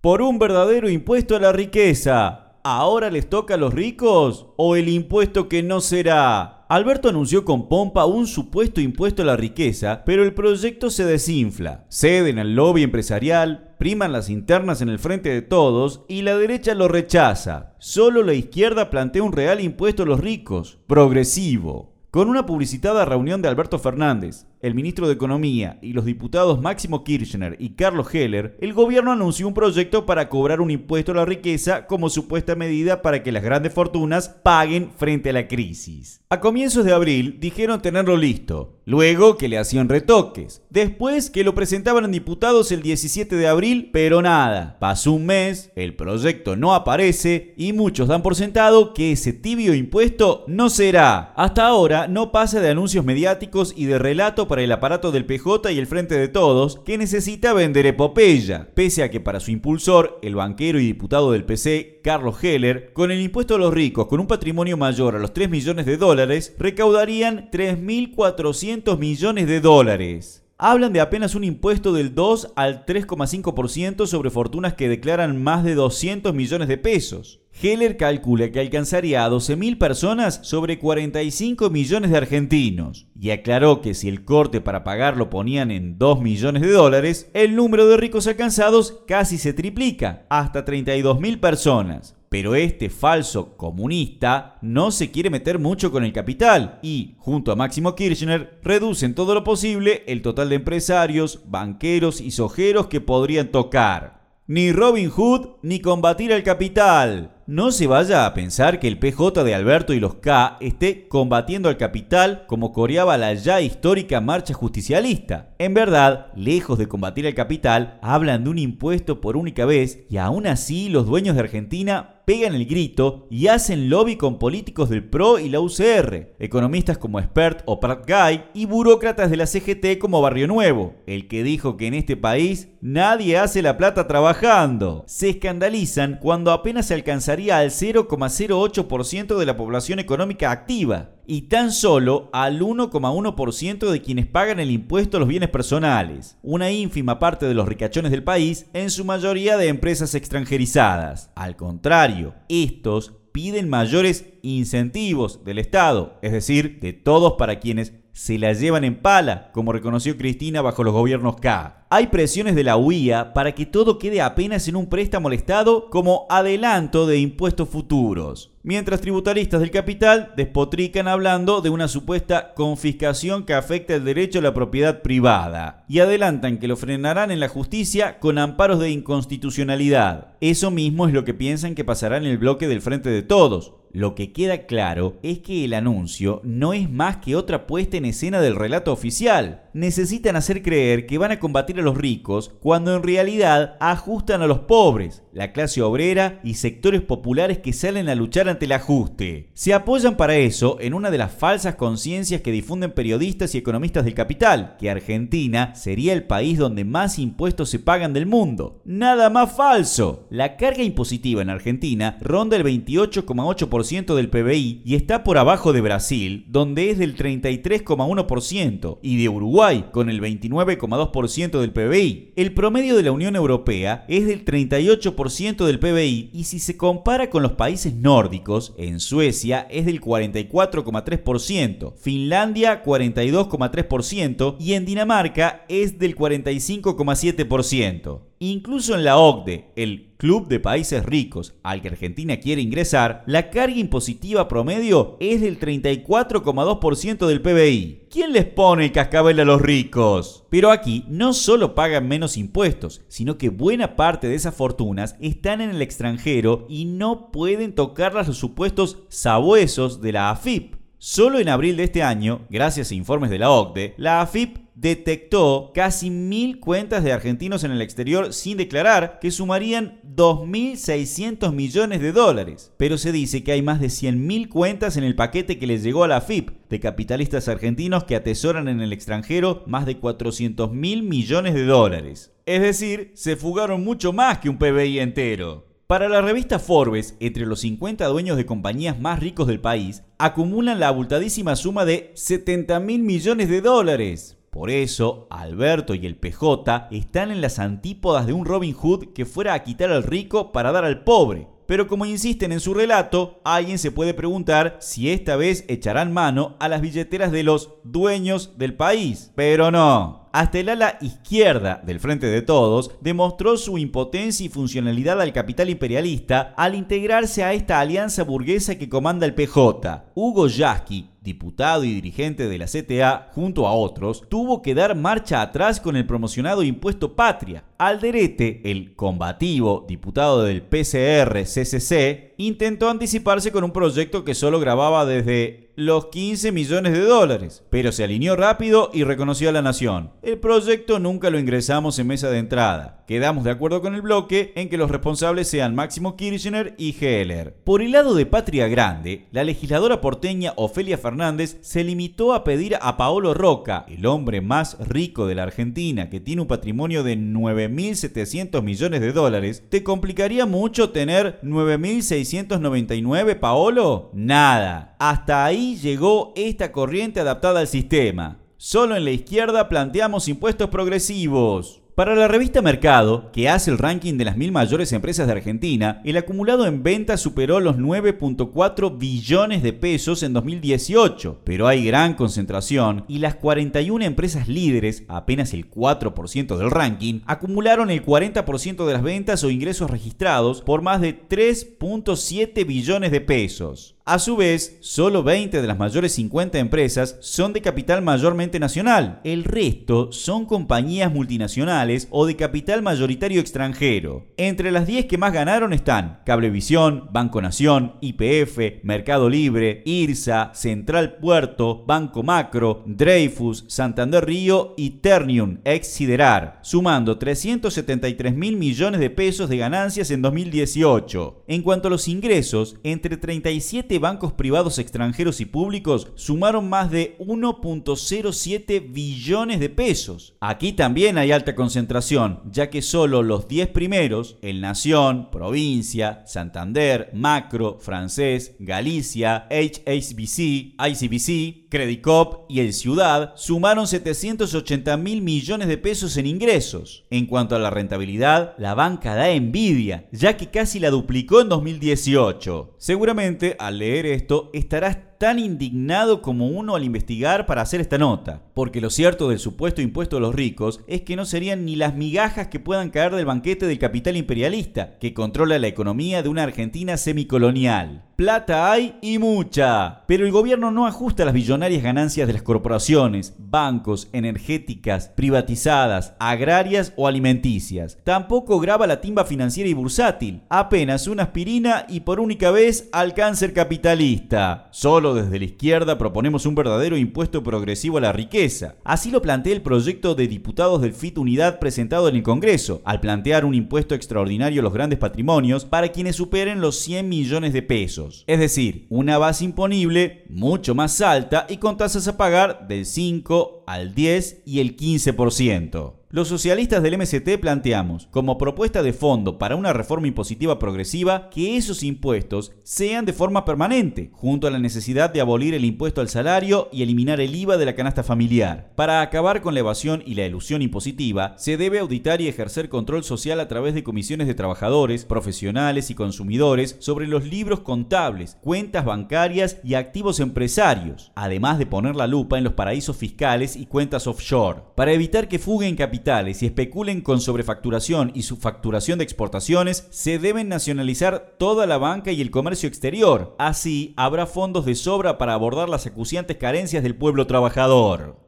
Por un verdadero impuesto a la riqueza. ¿Ahora les toca a los ricos? ¿O el impuesto que no será? Alberto anunció con pompa un supuesto impuesto a la riqueza, pero el proyecto se desinfla. Ceden al lobby empresarial, priman las internas en el frente de todos y la derecha lo rechaza. Solo la izquierda plantea un real impuesto a los ricos, progresivo. Con una publicitada reunión de Alberto Fernández, el ministro de Economía y los diputados Máximo Kirchner y Carlos Heller, el gobierno anunció un proyecto para cobrar un impuesto a la riqueza como supuesta medida para que las grandes fortunas paguen frente a la crisis. A comienzos de abril dijeron tenerlo listo, luego que le hacían retoques, después que lo presentaban en diputados el 17 de abril, pero nada. Pasó un mes, el proyecto no aparece y muchos dan por sentado que ese tibio impuesto no será. Hasta ahora no pasa de anuncios mediáticos y de relato para el aparato del PJ y el Frente de Todos, que necesita vender epopeya, pese a que para su impulsor, el banquero y diputado del PC, Carlos Heller, con el impuesto a los ricos con un patrimonio mayor a los 3 millones de dólares, recaudarían 3.400 millones de dólares hablan de apenas un impuesto del 2 al 3,5% sobre fortunas que declaran más de 200 millones de pesos. Heller calcula que alcanzaría a 12.000 personas sobre 45 millones de argentinos y aclaró que si el corte para pagarlo ponían en 2 millones de dólares, el número de ricos alcanzados casi se triplica, hasta 32.000 personas. Pero este falso comunista no se quiere meter mucho con el capital y, junto a Máximo Kirchner, reducen todo lo posible el total de empresarios, banqueros y sojeros que podrían tocar. Ni Robin Hood ni combatir al capital. No se vaya a pensar que el PJ de Alberto y los K esté combatiendo al capital como coreaba la ya histórica marcha justicialista. En verdad, lejos de combatir al capital, hablan de un impuesto por única vez y aún así los dueños de Argentina pegan el grito y hacen lobby con políticos del PRO y la UCR, economistas como Expert o Pratt Guy y burócratas de la CGT como Barrio Nuevo, el que dijo que en este país nadie hace la plata trabajando. Se escandalizan cuando apenas se alcanzaría al 0,08% de la población económica activa y tan solo al 1,1% de quienes pagan el impuesto a los bienes personales, una ínfima parte de los ricachones del país, en su mayoría de empresas extranjerizadas. Al contrario, estos piden mayores incentivos del Estado, es decir, de todos para quienes se la llevan en pala, como reconoció Cristina bajo los gobiernos K. Hay presiones de la UIA para que todo quede apenas en un préstamo al Estado como adelanto de impuestos futuros mientras tributaristas del capital despotrican hablando de una supuesta confiscación que afecta el derecho a la propiedad privada y adelantan que lo frenarán en la justicia con amparos de inconstitucionalidad. Eso mismo es lo que piensan que pasará en el bloque del Frente de Todos, lo que queda claro es que el anuncio no es más que otra puesta en escena del relato oficial. Necesitan hacer creer que van a combatir a los ricos cuando en realidad ajustan a los pobres, la clase obrera y sectores populares que salen a luchar ante el ajuste. Se apoyan para eso en una de las falsas conciencias que difunden periodistas y economistas del capital, que Argentina sería el país donde más impuestos se pagan del mundo. Nada más falso. La carga impositiva en Argentina ronda el 28,8% del PBI y está por abajo de Brasil, donde es del 33,1%, y de Uruguay, con el 29,2% del PBI. El promedio de la Unión Europea es del 38% del PBI y si se compara con los países nórdicos, en Suecia es del 44,3%, Finlandia 42,3% y en Dinamarca es del 45,7%. Incluso en la OCDE, el Club de Países Ricos al que Argentina quiere ingresar, la carga impositiva promedio es del 34,2% del PBI. ¿Quién les pone el cascabel a los ricos? Pero aquí no solo pagan menos impuestos, sino que buena parte de esas fortunas están en el extranjero y no pueden tocarlas los supuestos sabuesos de la AFIP. Solo en abril de este año, gracias a informes de la OCDE, la AFIP detectó casi mil cuentas de argentinos en el exterior sin declarar, que sumarían 2.600 millones de dólares. Pero se dice que hay más de 100.000 cuentas en el paquete que les llegó a la FIP, de capitalistas argentinos que atesoran en el extranjero más de 400 mil millones de dólares. Es decir, se fugaron mucho más que un PBI entero. Para la revista Forbes, entre los 50 dueños de compañías más ricos del país, acumulan la abultadísima suma de 70 mil millones de dólares. Por eso, Alberto y el PJ están en las antípodas de un Robin Hood que fuera a quitar al rico para dar al pobre. Pero como insisten en su relato, alguien se puede preguntar si esta vez echarán mano a las billeteras de los dueños del país. Pero no. Hasta el ala izquierda del Frente de Todos demostró su impotencia y funcionalidad al capital imperialista al integrarse a esta alianza burguesa que comanda el PJ. Hugo Yasky, diputado y dirigente de la CTA, junto a otros, tuvo que dar marcha atrás con el promocionado impuesto patria. Alderete, el combativo diputado del PCR-CCC, intentó anticiparse con un proyecto que solo grababa desde los 15 millones de dólares, pero se alineó rápido y reconoció a la nación. El proyecto nunca lo ingresamos en mesa de entrada. Quedamos de acuerdo con el bloque en que los responsables sean Máximo Kirchner y Heller. Por el lado de Patria Grande, la legisladora porteña Ofelia Fernández se limitó a pedir a Paolo Roca, el hombre más rico de la Argentina que tiene un patrimonio de 9.700 millones de dólares. ¿Te complicaría mucho tener 9.699, Paolo? Nada. Hasta ahí llegó esta corriente adaptada al sistema. Solo en la izquierda planteamos impuestos progresivos. Para la revista Mercado, que hace el ranking de las mil mayores empresas de Argentina, el acumulado en ventas superó los 9.4 billones de pesos en 2018, pero hay gran concentración y las 41 empresas líderes, apenas el 4% del ranking, acumularon el 40% de las ventas o ingresos registrados por más de 3.7 billones de pesos. A su vez, solo 20 de las mayores 50 empresas son de capital mayormente nacional. El resto son compañías multinacionales o de capital mayoritario extranjero. Entre las 10 que más ganaron están Cablevisión, Banco Nación, IPF, Mercado Libre, IRSA, Central Puerto, Banco Macro, Dreyfus, Santander Río y Ternium, ex Siderar, sumando 373 mil millones de pesos de ganancias en 2018. En cuanto a los ingresos, entre 37 bancos privados extranjeros y públicos sumaron más de 1.07 billones de pesos. Aquí también hay alta concentración, ya que solo los 10 primeros, el Nación, Provincia, Santander, Macro, Francés, Galicia, HSBC, ICBC, Credicop y el Ciudad, sumaron 780 mil millones de pesos en ingresos. En cuanto a la rentabilidad, la banca da envidia, ya que casi la duplicó en 2018. Seguramente al esto, estarás tan indignado como uno al investigar para hacer esta nota, porque lo cierto del supuesto impuesto a los ricos es que no serían ni las migajas que puedan caer del banquete del capital imperialista, que controla la economía de una Argentina semicolonial. Plata hay y mucha, pero el gobierno no ajusta las billonarias ganancias de las corporaciones, bancos, energéticas, privatizadas, agrarias o alimenticias. Tampoco graba la timba financiera y bursátil, apenas una aspirina y por única vez al cáncer capitalista. Solo desde la izquierda proponemos un verdadero impuesto progresivo a la riqueza. Así lo plantea el proyecto de diputados del FIT Unidad presentado en el Congreso, al plantear un impuesto extraordinario a los grandes patrimonios para quienes superen los 100 millones de pesos. Es decir, una base imponible mucho más alta y con tasas a pagar del 5 al 10 y el 15%. Los socialistas del MST planteamos, como propuesta de fondo para una reforma impositiva progresiva, que esos impuestos sean de forma permanente, junto a la necesidad de abolir el impuesto al salario y eliminar el IVA de la canasta familiar. Para acabar con la evasión y la ilusión impositiva, se debe auditar y ejercer control social a través de comisiones de trabajadores, profesionales y consumidores sobre los libros contables, cuentas bancarias y activos empresarios, además de poner la lupa en los paraísos fiscales y cuentas offshore, para evitar que fuguen capitales y especulen con sobrefacturación y subfacturación de exportaciones, se deben nacionalizar toda la banca y el comercio exterior. Así habrá fondos de sobra para abordar las acuciantes carencias del pueblo trabajador.